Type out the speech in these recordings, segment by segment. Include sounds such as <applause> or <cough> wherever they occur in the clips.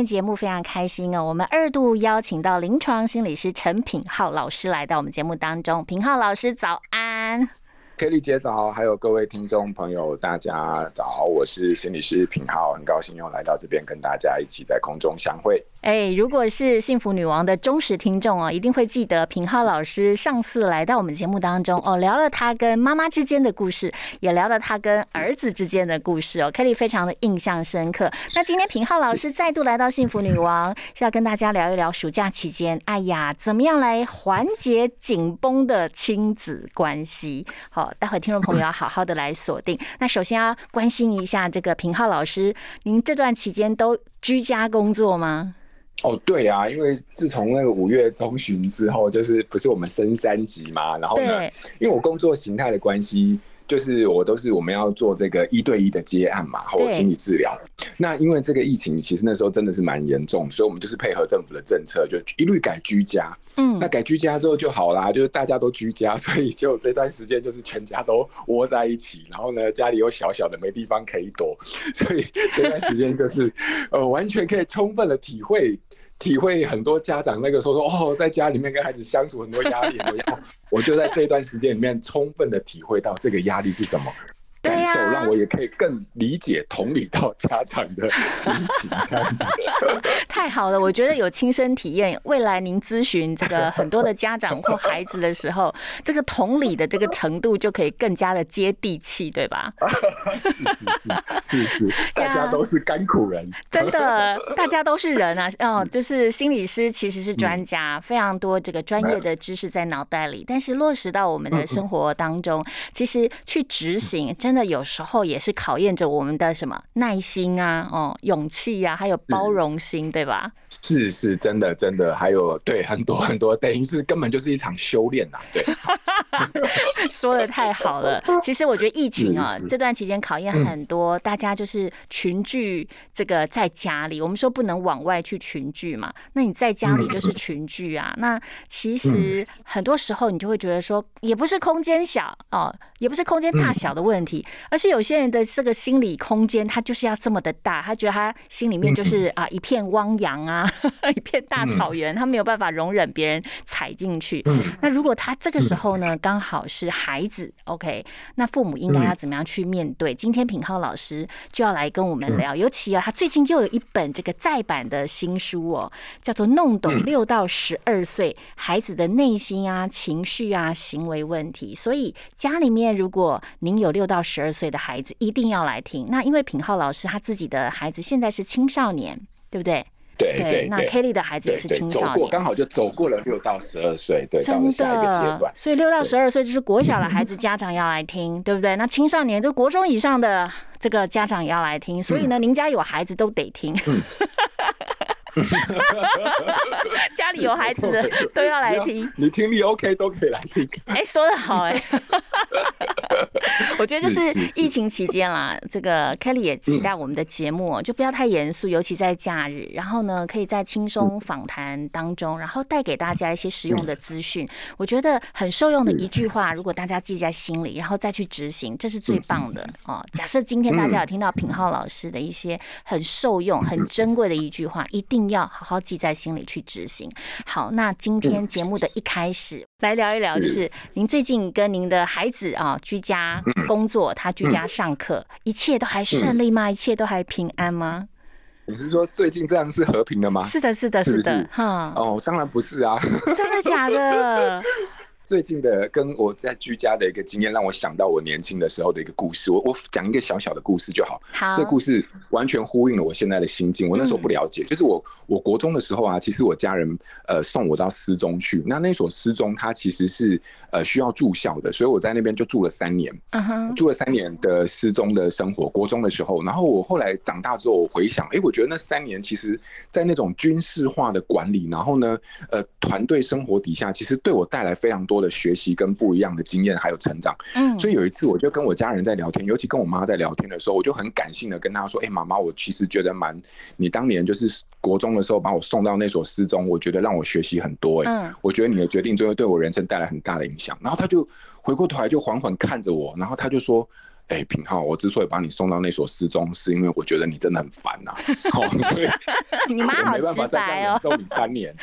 天节目非常开心哦，我们二度邀请到临床心理师陈品浩老师来到我们节目当中。品浩老师早安，Kelly 姐早，还有各位听众朋友，大家早，我是心理师品浩，很高兴又来到这边跟大家一起在空中相会。哎，如果是幸福女王的忠实听众哦，一定会记得平浩老师上次来到我们节目当中哦，聊了他跟妈妈之间的故事，也聊了他跟儿子之间的故事哦，Kelly 非常的印象深刻。那今天平浩老师再度来到幸福女王，是要跟大家聊一聊暑假期间，哎呀，怎么样来缓解紧绷的亲子关系？好，待会听众朋友要好好的来锁定。那首先要关心一下这个平浩老师，您这段期间都居家工作吗？哦，对啊，因为自从那个五月中旬之后，就是不是我们升三级嘛，然后呢，因为我工作形态的关系。就是我都是我们要做这个一对一的接案嘛，或心理治疗。那因为这个疫情，其实那时候真的是蛮严重，所以我们就是配合政府的政策，就一律改居家。嗯，那改居家之后就好啦，就是大家都居家，<laughs> 所以就这段时间就是全家都窝在一起，然后呢，家里又小小的没地方可以躲，<laughs> 所以这段时间就是呃，完全可以充分的体会。体会很多家长那个时候说哦，在家里面跟孩子相处很多压力，我我就在这段时间里面充分的体会到这个压力是什么。感受让我也可以更理解、同理到家长的心情，这样子。<laughs> 太好了，我觉得有亲身体验，未来您咨询这个很多的家长或孩子的时候，<laughs> 这个同理的这个程度就可以更加的接地气，对吧？是是是是是，大家都是甘苦人，真的，大家都是人啊。哦，就是心理师其实是专家，非常多这个专业的知识在脑袋里，但是落实到我们的生活当中，其实去执行真。真的有时候也是考验着我们的什么耐心啊，哦，勇气呀，还有包容心，对吧？是是，真的真的，还有对很多很多，等于是根本就是一场修炼呐。对，<laughs> <laughs> 说的太好了。其实我觉得疫情啊，这段期间考验很多，大家就是群聚这个在家里，我们说不能往外去群聚嘛。那你在家里就是群聚啊。那其实很多时候你就会觉得说，也不是空间小哦，也不是空间大小的问题。而是有些人的这个心理空间，他就是要这么的大，他觉得他心里面就是啊一片汪洋啊，<laughs> 一片大草原，他没有办法容忍别人踩进去。那如果他这个时候呢，刚好是孩子，OK，那父母应该要怎么样去面对？今天品浩老师就要来跟我们聊，尤其啊，他最近又有一本这个再版的新书哦，叫做《弄懂六到十二岁孩子的内心啊、情绪啊、行为问题》。所以家里面如果您有六到十二岁的孩子一定要来听。那因为品浩老师他自己的孩子现在是青少年，对不对？对对。那 Kelly 的孩子也是青少年，刚好就走过了六到十二岁，对，到了下一个阶段。所以六到十二岁就是国小的孩子，家长要来听，对不对？那青少年就国中以上的这个家长也要来听。所以呢，您家有孩子都得听。<laughs> <laughs> 家里有孩子的都要来听，你听力 OK 都可以来听。<laughs> 哎，说的好哎。<laughs> 我觉得就是疫情期间啦，这个 Kelly 也期待我们的节目就不要太严肃，尤其在假日。然后呢，可以在轻松访谈当中，然后带给大家一些实用的资讯。我觉得很受用的一句话，如果大家记在心里，然后再去执行，这是最棒的哦。假设今天大家有听到品浩老师的一些很受用、很珍贵的一句话，一定。定要好好记在心里去执行。好，那今天节目的一开始来聊一聊，就是您最近跟您的孩子啊居家工作，他居家上课，一切都还顺利吗？一切都还平安吗？你是说最近这样是和平的吗？是的，是的，是的，哈。哦，当然不是啊。<laughs> 真的假的？最近的跟我在居家的一个经验，让我想到我年轻的时候的一个故事。我我讲一个小小的故事就好。好，这故事完全呼应了我现在的心境。我那时候不了解，就是我我国中的时候啊，其实我家人呃送我到私中去。那那所私中它其实是呃需要住校的，所以我在那边就住了三年。嗯哼，住了三年的私中的生活。国中的时候，然后我后来长大之后我回想，哎，我觉得那三年其实，在那种军事化的管理，然后呢，呃，团队生活底下，其实对我带来非常多的学习跟不一样的经验还有成长。嗯，所以有一次我就跟我家人在聊天，尤其跟我妈在聊天的时候，我就很感性的跟她说：“哎，妈妈，我其实觉得蛮，你当年就是国中的时候把我送到那所失踪，我觉得让我学习很多。哎，我觉得你的决定最后对我人生带来很大的影响。”然后她就回过头来就缓缓看着我，然后她就说。哎，品浩，我之所以把你送到那所失踪，是因为我觉得你真的很烦呐。<laughs> 所以你妈好直白哦，收你三年。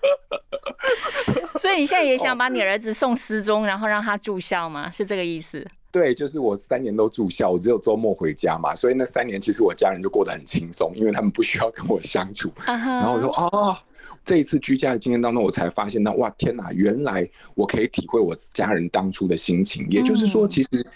<laughs> 所以你现在也想把你儿子送失踪，然后让他住校吗？是这个意思？对，就是我三年都住校，我只有周末回家嘛，所以那三年其实我家人就过得很轻松，因为他们不需要跟我相处。<laughs> 然后我说啊。这一次居家的经验当中，我才发现到，哇，天哪！原来我可以体会我家人当初的心情。也就是说，其实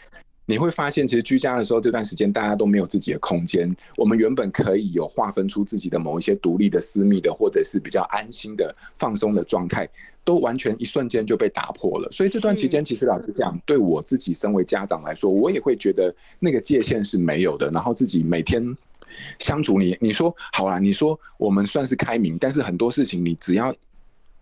你会发现，其实居家的时候这段时间，大家都没有自己的空间。我们原本可以有划分出自己的某一些独立的、私密的，或者是比较安心的、放松的状态，都完全一瞬间就被打破了。所以这段期间，其实老实讲，对我自己身为家长来说，我也会觉得那个界限是没有的。然后自己每天。相处，你你说好啦，你说我们算是开明，但是很多事情你只要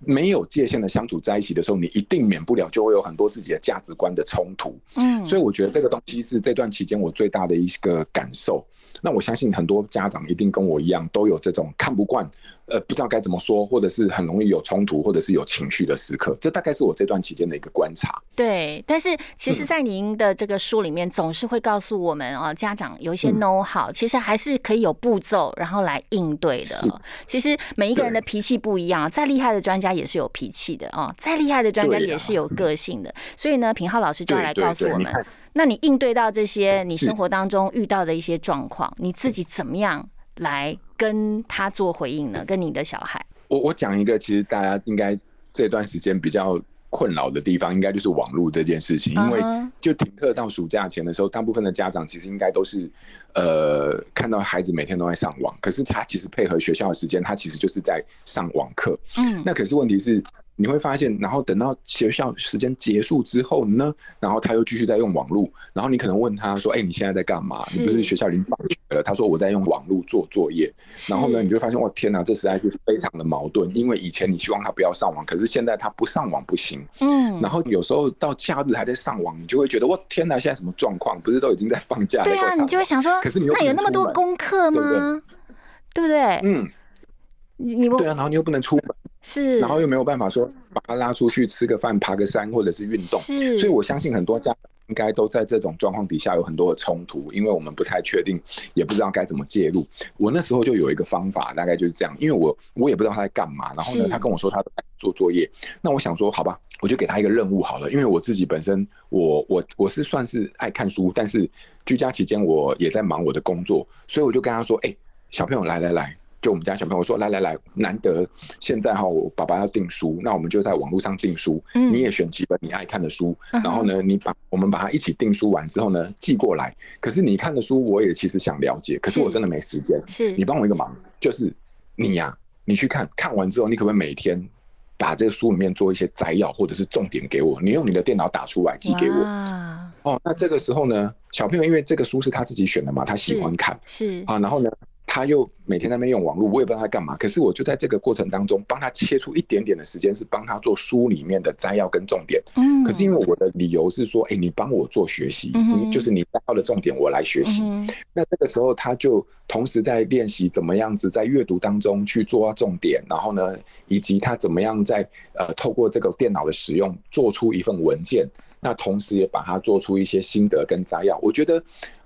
没有界限的相处在一起的时候，你一定免不了就会有很多自己的价值观的冲突。嗯，所以我觉得这个东西是这段期间我最大的一个感受。那我相信很多家长一定跟我一样，都有这种看不惯。呃，不知道该怎么说，或者是很容易有冲突，或者是有情绪的时刻，这大概是我这段期间的一个观察。对，但是其实，在您的这个书里面，总是会告诉我们啊，家长有一些 know how，其实还是可以有步骤，然后来应对的。其实每一个人的脾气不一样，再厉害的专家也是有脾气的啊，再厉害的专家也是有个性的。所以呢，平浩老师就要来告诉我们，那你应对到这些你生活当中遇到的一些状况，你自己怎么样来？跟他做回应呢？跟你的小孩，我我讲一个，其实大家应该这段时间比较困扰的地方，应该就是网络这件事情。因为就停课到暑假前的时候，大部分的家长其实应该都是呃看到孩子每天都在上网，可是他其实配合学校的时间，他其实就是在上网课。嗯，那可是问题是。你会发现，然后等到学校时间结束之后呢，然后他又继续在用网络，然后你可能问他说：“哎，你现在在干嘛？你不是学校已经放学了？”他说：“我在用网络做作业。”然后呢，你就发现，哇，天哪，这实在是非常的矛盾。因为以前你希望他不要上网，可是现在他不上网不行。嗯。然后有时候到假日还在上网，你就会觉得，哇，天哪，现在什么状况？不是都已经在放假了？对啊，你就会想说，可是你那有那么多功课吗？对不对？嗯。你你对啊，然后你又不能出门。是，然后又没有办法说把他拉出去吃个饭、爬个山或者是运动，所以我相信很多家应该都在这种状况底下有很多的冲突，因为我们不太确定，也不知道该怎么介入。我那时候就有一个方法，大概就是这样，因为我我也不知道他在干嘛，然后呢，他跟我说他在做作业，那我想说好吧，我就给他一个任务好了，因为我自己本身我我我是算是爱看书，但是居家期间我也在忙我的工作，所以我就跟他说，哎，小朋友来来来。就我们家小朋友说，来来来，难得现在哈，我爸爸要订书，那我们就在网络上订书。嗯，你也选几本你爱看的书，然后呢，你把我们把它一起订书完之后呢，寄过来。可是你看的书，我也其实想了解，可是我真的没时间。是，你帮我一个忙，就是你呀，你去看看完之后，你可不可以每天把这个书里面做一些摘要或者是重点给我？你用你的电脑打出来寄给我。哦，那这个时候呢，小朋友因为这个书是他自己选的嘛，他喜欢看。是啊，然后呢？他又每天在那边用网络，我也不知道他干嘛。可是我就在这个过程当中，帮他切出一点点的时间，是帮他做书里面的摘要跟重点。嗯。可是因为我的理由是说，哎，你帮我做学习，你就是你摘要的重点，我来学习。那这个时候，他就同时在练习怎么样子在阅读当中去做重点，然后呢，以及他怎么样在呃透过这个电脑的使用做出一份文件。那同时也把它做出一些心得跟摘要。我觉得。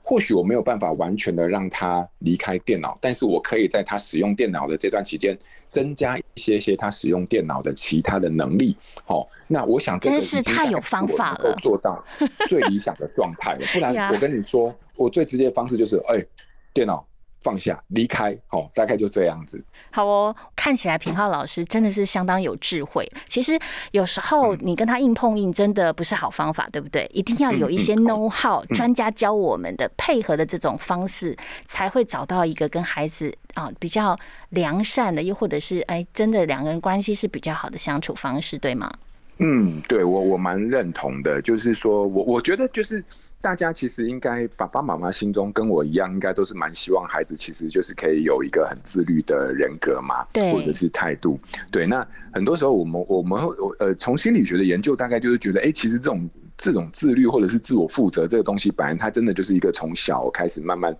或许我没有办法完全的让他离开电脑，但是我可以在他使用电脑的这段期间，增加一些些他使用电脑的其他的能力。好，那我想这个是太有方法了，做到最理想的状态了。不然 <laughs> 我跟你说，我最直接的方式就是，哎，电脑放下，离开，哦，大概就这样子。好哦，看起来平浩老师真的是相当有智慧。其实有时候你跟他硬碰硬，真的不是好方法，对不对？一定要有一些 know how，专家教我们的配合的这种方式，才会找到一个跟孩子啊比较良善的，又或者是哎，真的两个人关系是比较好的相处方式，对吗？嗯，对我我蛮认同的，就是说我我觉得就是大家其实应该爸爸妈妈心中跟我一样，应该都是蛮希望孩子其实就是可以有一个很自律的人格嘛，对，或者是态度，对。那很多时候我们我们呃从心理学的研究大概就是觉得，哎，其实这种这种自律或者是自我负责这个东西，本来它真的就是一个从小开始慢慢。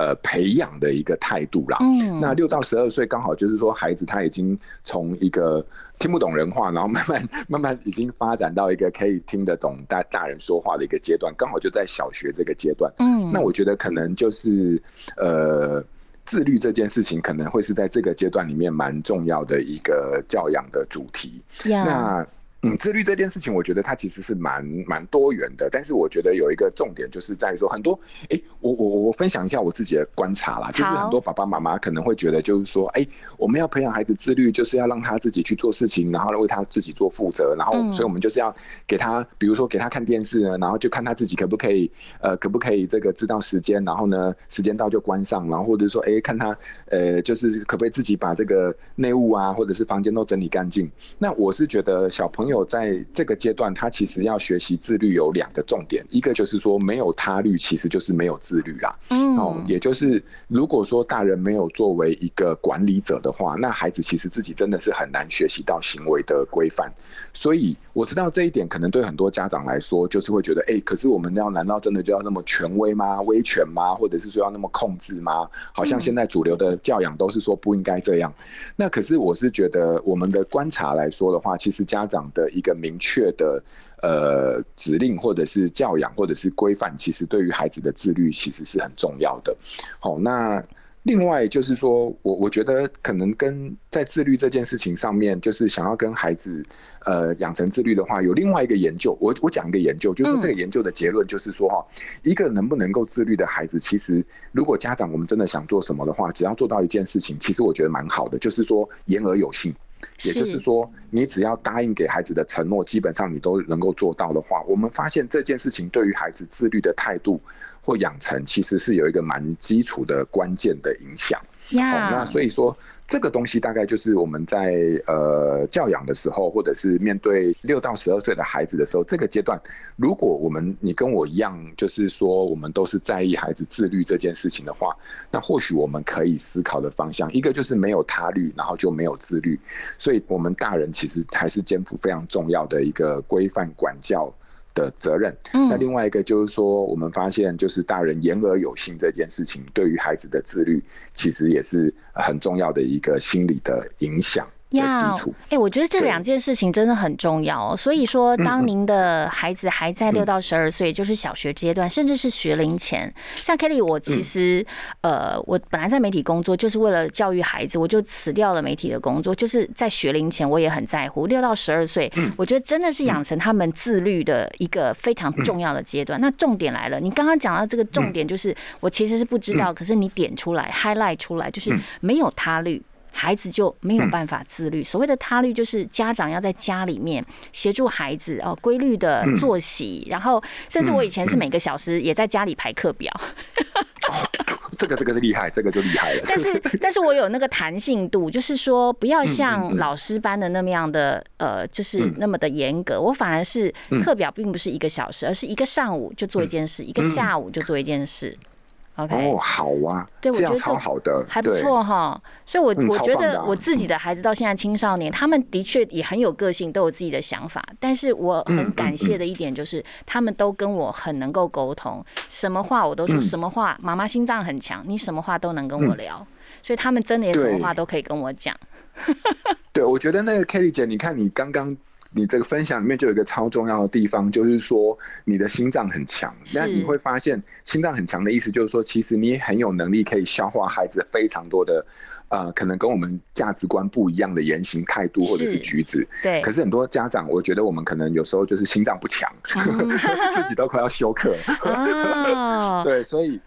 呃，培养的一个态度啦。嗯，那六到十二岁刚好就是说，孩子他已经从一个听不懂人话，然后慢慢 <laughs> 慢慢已经发展到一个可以听得懂大大人说话的一个阶段，刚好就在小学这个阶段。嗯，那我觉得可能就是呃，自律这件事情可能会是在这个阶段里面蛮重要的一个教养的主题。那。嗯，自律这件事情，我觉得它其实是蛮蛮多元的。但是我觉得有一个重点，就是在于说，很多哎，我我我分享一下我自己的观察啦，就是很多爸爸妈妈可能会觉得，就是说，哎，我们要培养孩子自律，就是要让他自己去做事情，然后为他自己做负责，然后，所以我们就是要给他，比如说给他看电视呢，然后就看他自己可不可以，呃，可不可以这个知道时间，然后呢，时间到就关上，然后或者说，哎，看他，呃，就是可不可以自己把这个内务啊，或者是房间都整理干净。那我是觉得小朋友。有在这个阶段，他其实要学习自律有两个重点，一个就是说没有他律，其实就是没有自律啦。嗯，哦，也就是如果说大人没有作为一个管理者的话，那孩子其实自己真的是很难学习到行为的规范。所以我知道这一点，可能对很多家长来说，就是会觉得，哎，可是我们要难道真的就要那么权威吗？威权吗？或者是说要那么控制吗？好像现在主流的教养都是说不应该这样。那可是我是觉得，我们的观察来说的话，其实家长的。的一个明确的呃指令，或者是教养，或者是规范，其实对于孩子的自律其实是很重要的。好，那另外就是说我我觉得可能跟在自律这件事情上面，就是想要跟孩子呃养成自律的话，有另外一个研究。我我讲一个研究，就是说这个研究的结论就是说哈，一个能不能够自律的孩子，其实如果家长我们真的想做什么的话，只要做到一件事情，其实我觉得蛮好的，就是说言而有信。也就是说，你只要答应给孩子的承诺，基本上你都能够做到的话，我们发现这件事情对于孩子自律的态度或养成，其实是有一个蛮基础的关键的影响。好，那所以说。这个东西大概就是我们在呃教养的时候，或者是面对六到十二岁的孩子的时候，这个阶段，如果我们你跟我一样，就是说我们都是在意孩子自律这件事情的话，那或许我们可以思考的方向，一个就是没有他律，然后就没有自律，所以我们大人其实还是肩负非常重要的一个规范管教。的责任。那另外一个就是说，我们发现就是大人言而有信这件事情，对于孩子的自律，其实也是很重要的一个心理的影响。要哎，我觉得这两件事情真的很重要。所以说，当您的孩子还在六到十二岁，就是小学阶段，甚至是学龄前，像 Kelly，我其实呃，我本来在媒体工作，就是为了教育孩子，我就辞掉了媒体的工作。就是在学龄前，我也很在乎。六到十二岁，我觉得真的是养成他们自律的一个非常重要的阶段。那重点来了，你刚刚讲到这个重点，就是我其实是不知道，可是你点出来，highlight 出来，就是没有他律。孩子就没有办法自律。所谓的他律，就是家长要在家里面协助孩子哦，规律的作息，然后甚至我以前是每个小时也在家里排课表。<laughs> 这个这个是厉害，这个就厉害了。但是 <laughs> 但是我有那个弹性度，就是说不要像老师班的那么样的呃，就是那么的严格。我反而是课表并不是一个小时，而是一个上午就做一件事，一个下午就做一件事。哦，好啊，对，这样超好的，还不错哈。所以，我我觉得我自己的孩子到现在青少年，他们的确也很有个性，都有自己的想法。但是，我很感谢的一点就是，他们都跟我很能够沟通，什么话我都说，什么话妈妈心脏很强，你什么话都能跟我聊。所以，他们真的也什么话都可以跟我讲。<laughs> 对，我觉得那个 Kelly 姐，你看你刚刚。你这个分享里面就有一个超重要的地方，就是说你的心脏很强。那你会发现，心脏很强的意思就是说，其实你也很有能力可以消化孩子非常多的，呃，可能跟我们价值观不一样的言行态度或者是举止。对。可是很多家长，我觉得我们可能有时候就是心脏不强，<laughs> 自己都快要休克。哦。<laughs> 对，所以。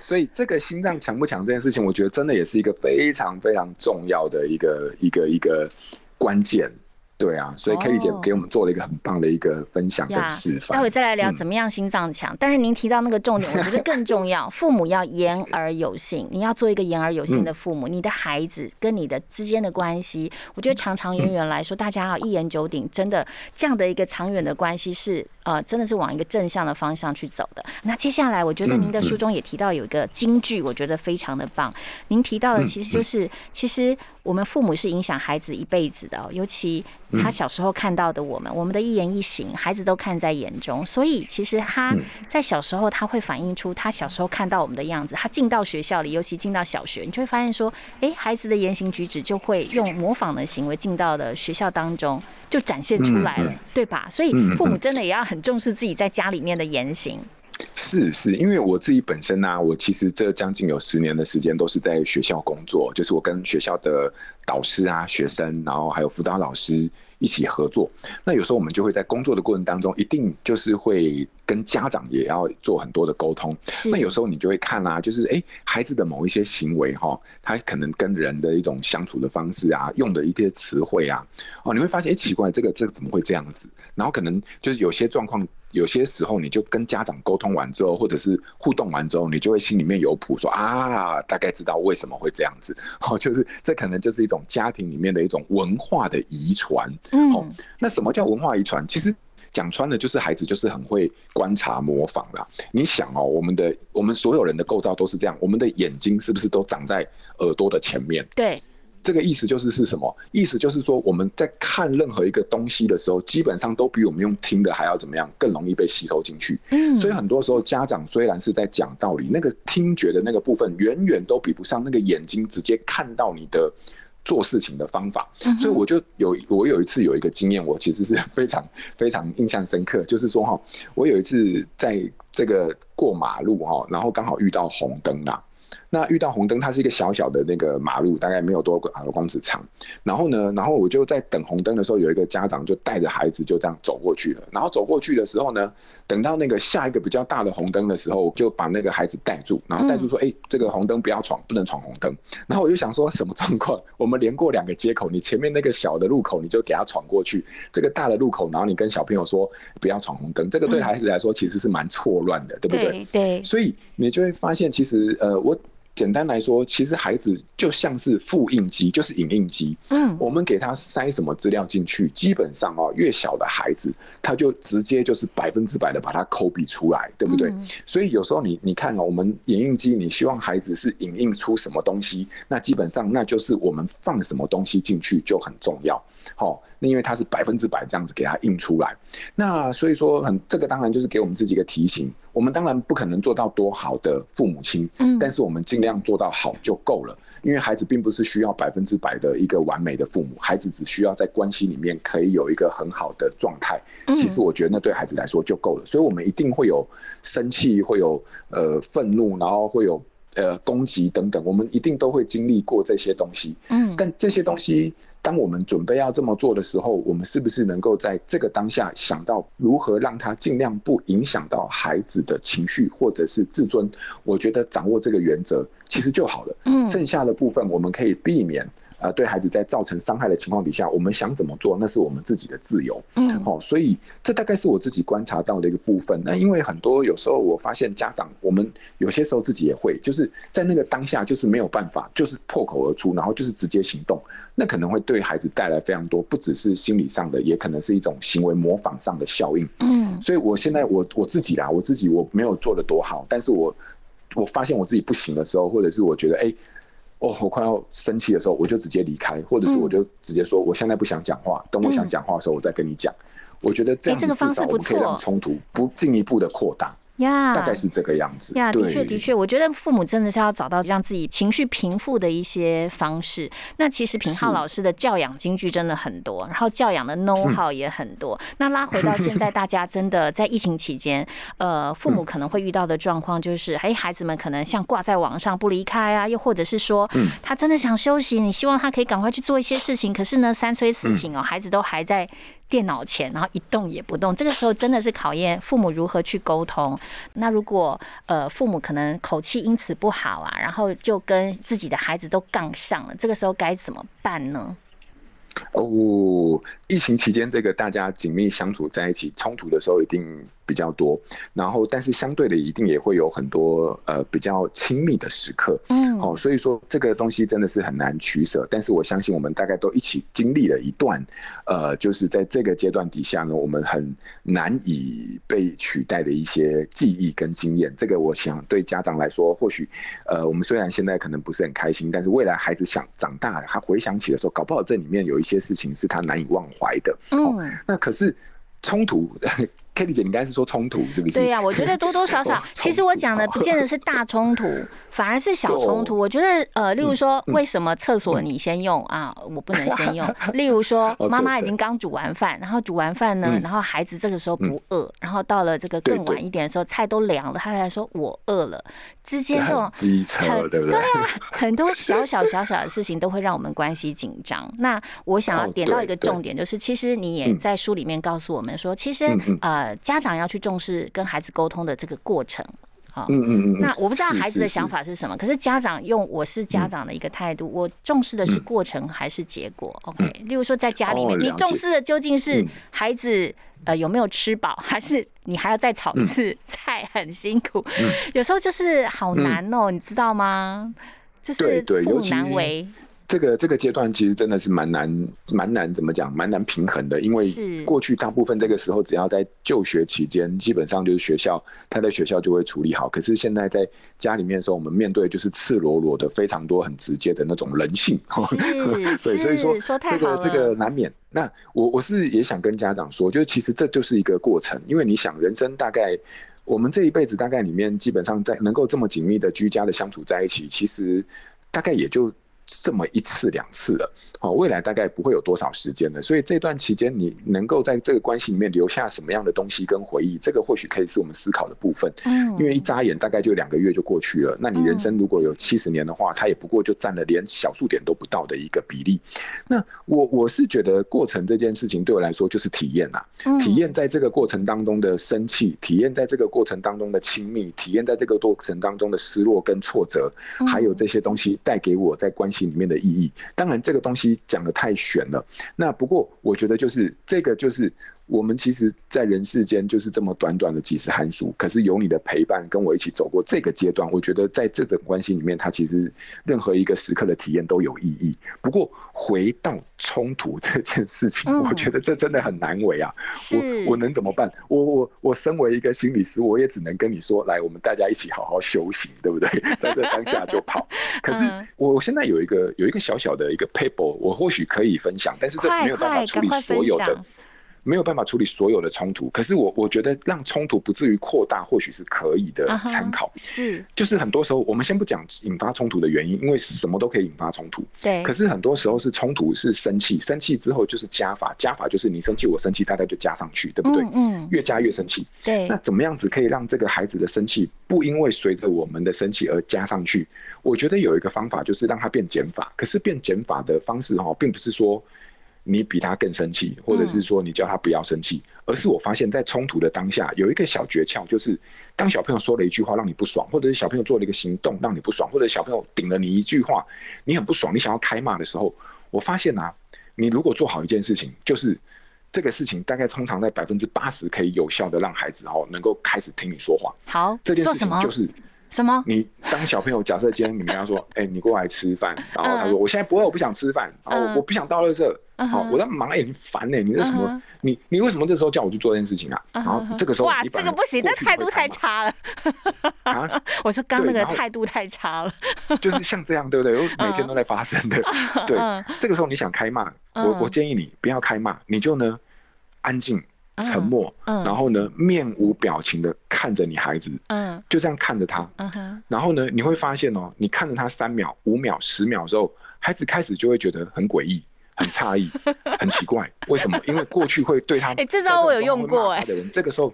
所以这个心脏强不强这件事情，我觉得真的也是一个非常非常重要的一个一个一个关键。对啊，所以 Kelly 姐给我们做了一个很棒的一个分享跟示范。待会再来聊怎么样心脏强。但是您提到那个重点，我觉得更重要。<laughs> 父母要言而有信，你要做一个言而有信的父母。你的孩子跟你的之间的关系，我觉得长长远远来说，大家要一言九鼎，真的这样的一个长远的关系是呃，真的是往一个正向的方向去走的。那接下来，我觉得您的书中也提到有一个金句，我觉得非常的棒。您提到的其实就是，其实我们父母是影响孩子一辈子的，尤其。他小时候看到的我们，我们的一言一行，孩子都看在眼中。所以其实他在小时候，他会反映出他小时候看到我们的样子。他进到学校里，尤其进到小学，你就会发现说，哎，孩子的言行举止就会用模仿的行为进到了学校当中，就展现出来了，对吧？所以父母真的也要很重视自己在家里面的言行。是是，因为我自己本身呢，我其实这将近有十年的时间都是在学校工作，就是我跟学校的导师啊、学生，然后还有辅导老师。一起合作，那有时候我们就会在工作的过程当中，一定就是会跟家长也要做很多的沟通。那有时候你就会看啊，就是哎，孩子的某一些行为哈，他可能跟人的一种相处的方式啊，用的一些词汇啊，哦，你会发现哎，奇怪，这个这个怎么会这样子？然后可能就是有些状况，有些时候你就跟家长沟通完之后，或者是互动完之后，你就会心里面有谱，说啊，大概知道为什么会这样子。<laughs> 哦，就是这可能就是一种家庭里面的一种文化的遗传。嗯，那什么叫文化遗传？其实讲穿了，就是孩子就是很会观察模仿啦。你想哦，我们的我们所有人的构造都是这样，我们的眼睛是不是都长在耳朵的前面？对，这个意思就是是什么？意思就是说，我们在看任何一个东西的时候，基本上都比我们用听的还要怎么样，更容易被吸收进去。嗯，所以很多时候家长虽然是在讲道理，那个听觉的那个部分，远远都比不上那个眼睛直接看到你的。做事情的方法，所以我就有我有一次有一个经验，我其实是非常非常印象深刻，就是说哈，我有一次在这个过马路哈，然后刚好遇到红灯啦。那遇到红灯，它是一个小小的那个马路，大概没有多少公尺长。然后呢，然后我就在等红灯的时候，有一个家长就带着孩子就这样走过去了。然后走过去的时候呢，等到那个下一个比较大的红灯的时候，就把那个孩子带住，然后带住说：“哎，这个红灯不要闯，不能闯红灯。”然后我就想说，什么状况？我们连过两个街口，你前面那个小的路口你就给他闯过去，这个大的路口，然后你跟小朋友说不要闯红灯，这个对孩子来说其实是蛮错乱的，对不对？对。所以你就会发现，其实呃，我。简单来说，其实孩子就像是复印机，就是影印机。嗯，我们给他塞什么资料进去，基本上哦，越小的孩子，他就直接就是百分之百的把它抠笔出来，对不对？所以有时候你你看哦，我们影印机，你希望孩子是影印出什么东西，那基本上那就是我们放什么东西进去就很重要。好，那因为它是百分之百这样子给它印出来，那所以说很这个当然就是给我们自己一个提醒。我们当然不可能做到多好的父母亲，嗯，但是我们尽量做到好就够了。因为孩子并不是需要百分之百的一个完美的父母，孩子只需要在关系里面可以有一个很好的状态。其实我觉得那对孩子来说就够了。所以，我们一定会有生气，会有呃愤怒，然后会有呃攻击等等，我们一定都会经历过这些东西。嗯，但这些东西。当我们准备要这么做的时候，我们是不是能够在这个当下想到如何让他尽量不影响到孩子的情绪或者是自尊？我觉得掌握这个原则其实就好了。嗯，剩下的部分我们可以避免。呃，对孩子在造成伤害的情况底下，我们想怎么做，那是我们自己的自由。嗯，好，所以这大概是我自己观察到的一个部分。那因为很多有时候我发现家长，我们有些时候自己也会，就是在那个当下就是没有办法，就是破口而出，然后就是直接行动，那可能会对孩子带来非常多，不只是心理上的，也可能是一种行为模仿上的效应。嗯，所以我现在我我自己啦，我自己我没有做的多好，但是我我发现我自己不行的时候，或者是我觉得哎。哦，我快要生气的时候，我就直接离开，或者是我就直接说，我现在不想讲话，等我想讲话的时候，我再跟你讲。我觉得这样子至少我们可以让冲突不进一步的扩大。呀，大概是这个样子。呀，的确的确，我觉得父母真的是要找到让自己情绪平复的一些方式。那其实平浩老师的教养金句真的很多，然后教养的 know how 也很多。那拉回到现在，大家真的在疫情期间，<laughs> 呃，父母可能会遇到的状况就是，哎，孩子们可能像挂在网上不离开啊，又或者是说，说他真的想休息，你希望他可以赶快去做一些事情，可是呢，三催四请哦，孩子都还在电脑前，然后一动也不动。这个时候真的是考验父母如何去沟通。那如果呃父母可能口气因此不好啊，然后就跟自己的孩子都杠上了，这个时候该怎么办呢？哦，疫情期间这个大家紧密相处在一起，冲突的时候一定。比较多，然后但是相对的一定也会有很多呃比较亲密的时刻，嗯，哦，所以说这个东西真的是很难取舍。但是我相信我们大概都一起经历了一段，呃，就是在这个阶段底下呢，我们很难以被取代的一些记忆跟经验。这个我想对家长来说，或许呃，我们虽然现在可能不是很开心，但是未来孩子想长大，他回想起的时候，搞不好这里面有一些事情是他难以忘怀的。嗯，那可是冲突。Kitty 姐，你刚才是说冲突是不是？对呀，我觉得多多少少，其实我讲的不见得是大冲突。反而是小冲突，我觉得呃，例如说，为什么厕所你先用啊，我不能先用？<laughs> 例如说，妈妈已经刚煮完饭，然后煮完饭呢，然后孩子这个时候不饿，然后到了这个更晚一点的时候，菜都凉了，他才说我饿了。之间这种机车，对不对？对啊，很多小小小小的事情都会让我们关系紧张。那我想要点到一个重点，就是其实你也在书里面告诉我们说，其实呃，家长要去重视跟孩子沟通的这个过程。嗯嗯嗯，那我不知道孩子的想法是什么，可是家长用我是家长的一个态度，我重视的是过程还是结果？OK，例如说在家里面，你重视的究竟是孩子呃有没有吃饱，还是你还要再炒一次菜很辛苦？有时候就是好难哦，你知道吗？就是父难为。这个这个阶段其实真的是蛮难蛮难怎么讲蛮难平衡的，因为过去大部分这个时候只要在就学期间，基本上就是学校他在学校就会处理好。可是现在在家里面的时候，我们面对就是赤裸裸的非常多很直接的那种人性，<laughs> 对，所以说这个这个难免。那我我是也想跟家长说，就是其实这就是一个过程，因为你想人生大概我们这一辈子大概里面基本上在能够这么紧密的居家的相处在一起，其实大概也就。这么一次两次了，好，未来大概不会有多少时间了，所以这段期间你能够在这个关系里面留下什么样的东西跟回忆，这个或许可以是我们思考的部分。嗯，因为一眨眼大概就两个月就过去了，那你人生如果有七十年的话，它也不过就占了连小数点都不到的一个比例。那我我是觉得过程这件事情对我来说就是体验呐，体验在这个过程当中的生气，体验在这个过程当中的亲密，体验在这个过程当中的失落跟挫折，还有这些东西带给我在关系。里面的意义，当然这个东西讲的太玄了。那不过我觉得就是这个就是。我们其实，在人世间就是这么短短的几十寒暑，可是有你的陪伴，跟我一起走过这个阶段，我觉得在这种关系里面，它其实任何一个时刻的体验都有意义。不过，回到冲突这件事情，我觉得这真的很难为啊！我我能怎么办？我我我身为一个心理师，我也只能跟你说，来，我们大家一起好好修行，对不对？<laughs> 在这当下就跑。可是我现在有一个有一个小小的一个 paper，我或许可以分享，但是这没有办法处理所有的。没有办法处理所有的冲突，可是我我觉得让冲突不至于扩大，或许是可以的参考。是，就是很多时候我们先不讲引发冲突的原因，因为什么都可以引发冲突。对。可是很多时候是冲突是生气，生气之后就是加法，加法就是你生气我生气，大家就加上去，对不对？嗯。越加越生气。对。那怎么样子可以让这个孩子的生气不因为随着我们的生气而加上去？我觉得有一个方法就是让它变减法。可是变减法的方式哈，并不是说。你比他更生气，或者是说你叫他不要生气，而是我发现，在冲突的当下，有一个小诀窍，就是当小朋友说了一句话让你不爽，或者是小朋友做了一个行动让你不爽，或者小朋友顶了你一句话，你很不爽，你想要开骂的时候，我发现啊，你如果做好一件事情，就是这个事情大概通常在百分之八十可以有效的让孩子哦能够开始听你说话。好，这件事情就是。什么？你当小朋友，假设今天你们要说，哎，你过来吃饭，然后他说，我现在不会，我不想吃饭，然后我不想到垃圾，好，我在忙，哎，你烦呢？你这什么？你你为什么这时候叫我去做这件事情啊？然后这个时候，哇，这个不行，这态度太差了。啊，<laughs> 我说刚那个态度太差了。就是像这样，对不对？<laughs> 每天都在发生的。对，这个时候你想开骂，我我建议你不要开骂，你就呢安静。沉默，然后呢，面无表情的看着你孩子，嗯，就这样看着他，嗯哼，然后呢，你会发现哦，你看着他三秒、五秒、十秒之后，孩子开始就会觉得很诡异、很诧异、<laughs> 很奇怪，为什么？因为过去会对他，<laughs> 哎，这招我有用过，哎，的人这个时候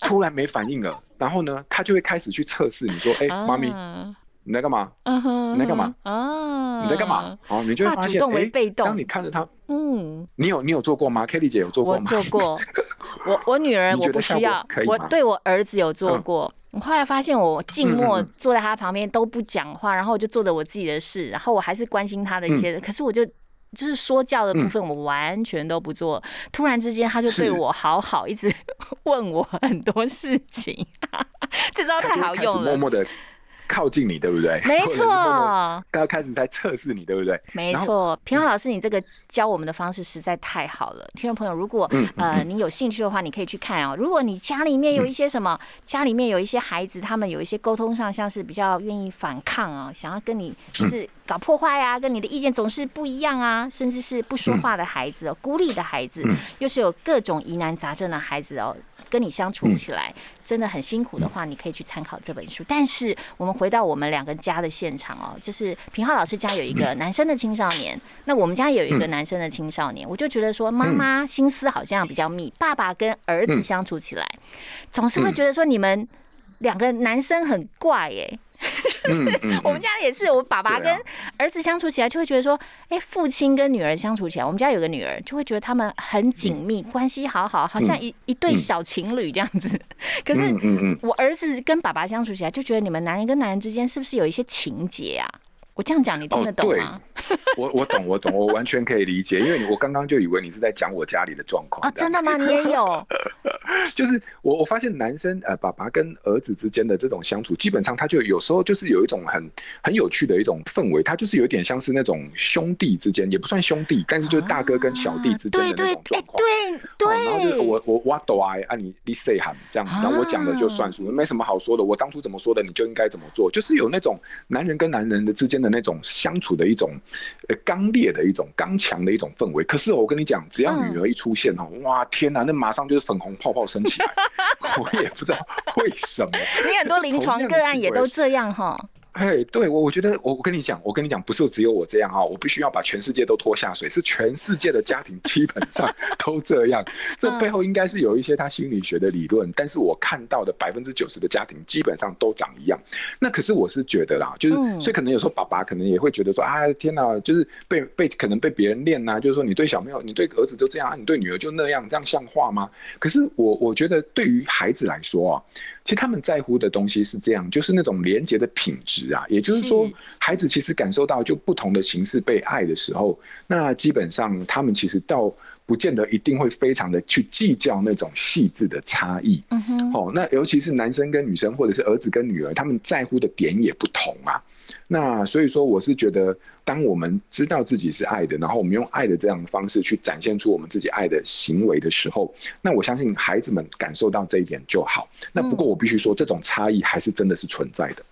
突然没反应了，然后呢，他就会开始去测试你说，<laughs> 哎，妈咪。你在干嘛？嗯哼，你在干嘛？啊，你在干嘛？哦，你就会发现，动为哎被动当你看着他，嗯，你有你有做过吗？Kelly 姐有做过我吗？做过，我我女儿 <laughs> 我不需要我对我儿子有做嗯过。我后来发现，我静默坐在他旁边都不讲话，然后我就做着我自己的事，然后我还是关心他的一些，嗯可是我就就是说教的部分我完全都不做。突然之间，他就对我好好，一直 <laughs> 问我很多事情，<laughs> 这招太好用了。默默的靠近你，对不对？没 <laughs> 错，刚开始在测试你，对不对？没错，平浩老师，你这个教我们的方式实在太好了。听众朋友，如果呃你有兴趣的话，你可以去看哦。如果你家里面有一些什么，家里面有一些孩子，他们有一些沟通上像是比较愿意反抗啊，想要跟你就是搞破坏啊，跟你的意见总是不一样啊，甚至是不说话的孩子哦，孤立的孩子，又是有各种疑难杂症的孩子哦，跟你相处起来。真的很辛苦的话，你可以去参考这本书。但是我们回到我们两个家的现场哦，就是平浩老师家有一个男生的青少年，那我们家也有一个男生的青少年。我就觉得说，妈妈心思好像比较密，爸爸跟儿子相处起来，总是会觉得说你们两个男生很怪耶、<laughs> 我们家也是，我爸爸跟儿子相处起来，就会觉得说，哎、父亲跟女儿相处起来，我们家有个女儿，就会觉得他们很紧密，关系好好，好像一一对小情侣这样子。<laughs> 可是我儿子跟爸爸相处起来，就觉得你们男人跟男人之间是不是有一些情节啊？我这样讲你听得懂吗？我我懂我懂，我完全可以理解，因为你我刚刚就以为你是在讲我家里的状况 <laughs> 哦，真的吗？你也有？就是我我发现男生呃爸爸跟儿子之间的这种相处，基本上他就有时候就是有一种很很有趣的一种氛围，他就是有点像是那种兄弟之间，也不算兄弟，但是就是大哥跟小弟之间的那对对种状况。哎对哦然后就是对，我我我懂啊，啊你你 say 喊这样子，然后我讲的就算数，没什么好说的。我当初怎么说的，你就应该怎么做，就是有那种男人跟男人的之间的那种相处的一种呃刚烈的一种刚强的一种氛围。可是我跟你讲，只要女儿一出现哦，哇天哪，那马上就是粉红泡泡升起来，<laughs> 我也不知道为什么。<laughs> 你很多临床个案也都这样哈。哎，对我，我觉得我我跟你讲，我跟你讲，不是只有我这样啊，我必须要把全世界都拖下水，是全世界的家庭基本上 <laughs> 都这样。这背后应该是有一些他心理学的理论，但是我看到的百分之九十的家庭基本上都长一样。那可是我是觉得啦，就是、嗯所以可能有时候爸爸可能也会觉得说啊，天哪，就是被被可能被别人练呐、就是说你对小朋友，你对儿子就这样，啊你对女儿就那样，这样像话吗？可是我我觉得对于孩子来说啊，其实他们在乎的东西是这样，就是那种连接的品质啊，也就是说，孩子其实感受到就不同的形式被爱的时候，那基本上他们其实到不见得一定会非常的去计较那种细致的差异。嗯哼，哦，那尤其是男生跟女生，或者是儿子跟女儿，他们在乎的点也不同啊。那所以说，我是觉得，当我们知道自己是爱的，然后我们用爱的这样的方式去展现出我们自己爱的行为的时候，那我相信孩子们感受到这一点就好。那不过我必须说，这种差异还是真的是存在的。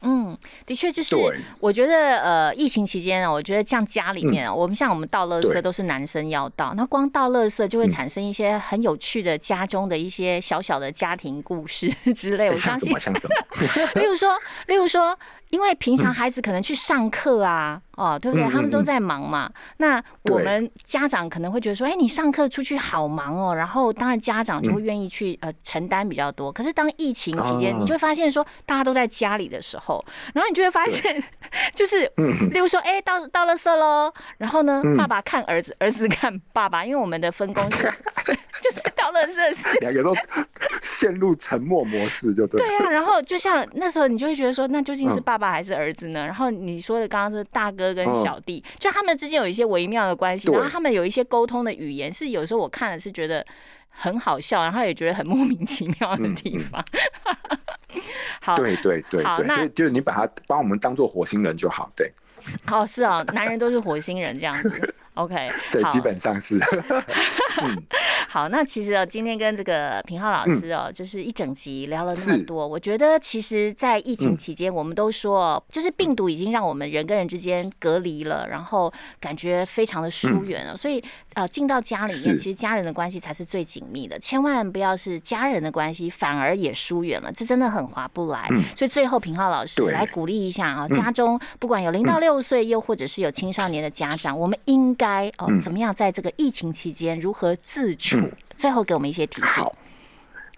嗯，的确就是对，我觉得呃，疫情期间啊，我觉得像家里面啊，我们像我们倒垃圾都是男生要倒，那光倒垃圾就会嗯。产生一些很有趣的家中的一些小小的家庭故事 <laughs> 之类，我相信像什么，像什么？<laughs> 例如说，例如说，因为平嗯常孩子可能去上课啊，哦，对不对？他们都在忙嘛。那我们家长可能会觉得说，哎，你上课出去好忙哦。然后当然家长就嗯会愿意去呃承担比较多。可是当疫情期间，哦你就会发现说，大家都在家里的时候，然后你就会发现，<laughs> 就是嗯例如说，哎，到到了色喽，然后呢，嗯爸爸看儿子，儿子看爸爸，因为我们的分工是，<laughs> <laughs> 就是到了色是两个都陷入沉默模式，就对。对啊，然后就像那时候，你就会觉得说，那究竟是嗯爸爸还是儿子呢？然后你说的刚刚是大哥跟嗯小弟，就他们之间有一些微妙的关系，然后他们有一些沟通的语言，是有时候我看了是觉得很好笑，然后也觉得很莫名其妙的嗯嗯地方。<laughs> 好，对对对对，就就是你把他把我们当做火星人就好，对 <laughs> 哦，是哦，男人都是火星人这样子。OK，<laughs> 对，基本上是。<laughs> 好，那其实哦，今天跟这个平浩老师哦，就是一整集聊了那么多。我觉得其实，在疫情嗯期间，我们都说，就是病毒已经让我们人跟人之间隔离了，然后感觉非常的疏远了。所以呃，进到家里面，其实家人的关系才是最紧密的，千万不要是家人的关系反而也疏远了，这真的很划不来。嗯所以最后，平浩老师来鼓励一下啊，嗯家中不管有零到六岁，又或者是有青少年的家长，我们应该哦嗯怎么样在这个疫情期间如何自处？嗯最后给我们一些提醒。好，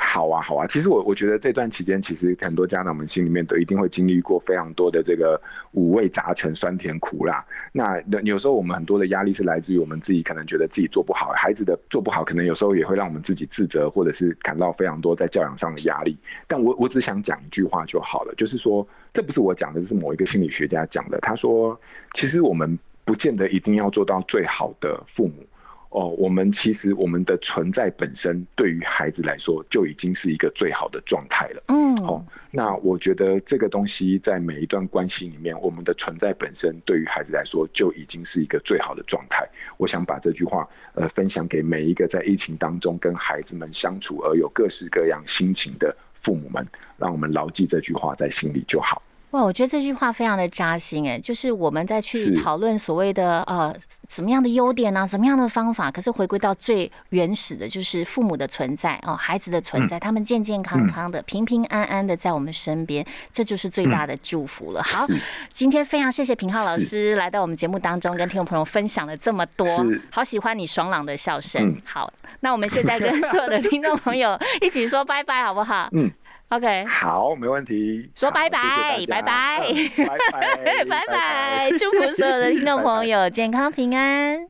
好啊，好啊。其实我我觉得这段期间，其实很多家长们心里面都一定会经历过非常多的这个五味杂陈、酸甜苦辣。那有时候我们很多的压力是来自于我们自己，可能觉得自己做不好，孩子的做不好，可能有时候也会让我们自己自责，或者是感到非常多在教养上的压力。但我我只想讲一句话就好了，就是说，这不是我讲的，是某一个心理学家讲的。他说，其实我们不见得一定要做到最好的父母。哦，我们其实我们的存在本身对于孩子来说就已经是一个最好的状态了。嗯，哦，那我觉得这个东西在每一段关系里面，我们的存在本身对于孩子来说就已经是一个最好的状态。我想把这句话呃分享给每一个在疫情当中跟孩子们相处而有各式各样心情的父母们，让我们牢记这句话在心里就好。哇，我觉得这句话非常的扎心哎，就是我们在去讨论所谓的呃怎么样的优点呢，怎么样的方法，可是回归到最原始的，就是父母的存在哦，孩子的存在，他们健健康康的、平平安安的在我们身边，这就是最大的祝福了。好，今天非常谢谢平浩老师来到我们节目当中，跟听众朋友分享了这么多，好喜欢你爽朗的笑声。好，那我们现在跟所有的听众朋友一起说拜拜，好不好？嗯。OK，好，没问题。说拜拜，拜拜，<laughs> 拜拜，拜拜，祝福所有的听众朋友 <laughs> 健康平安。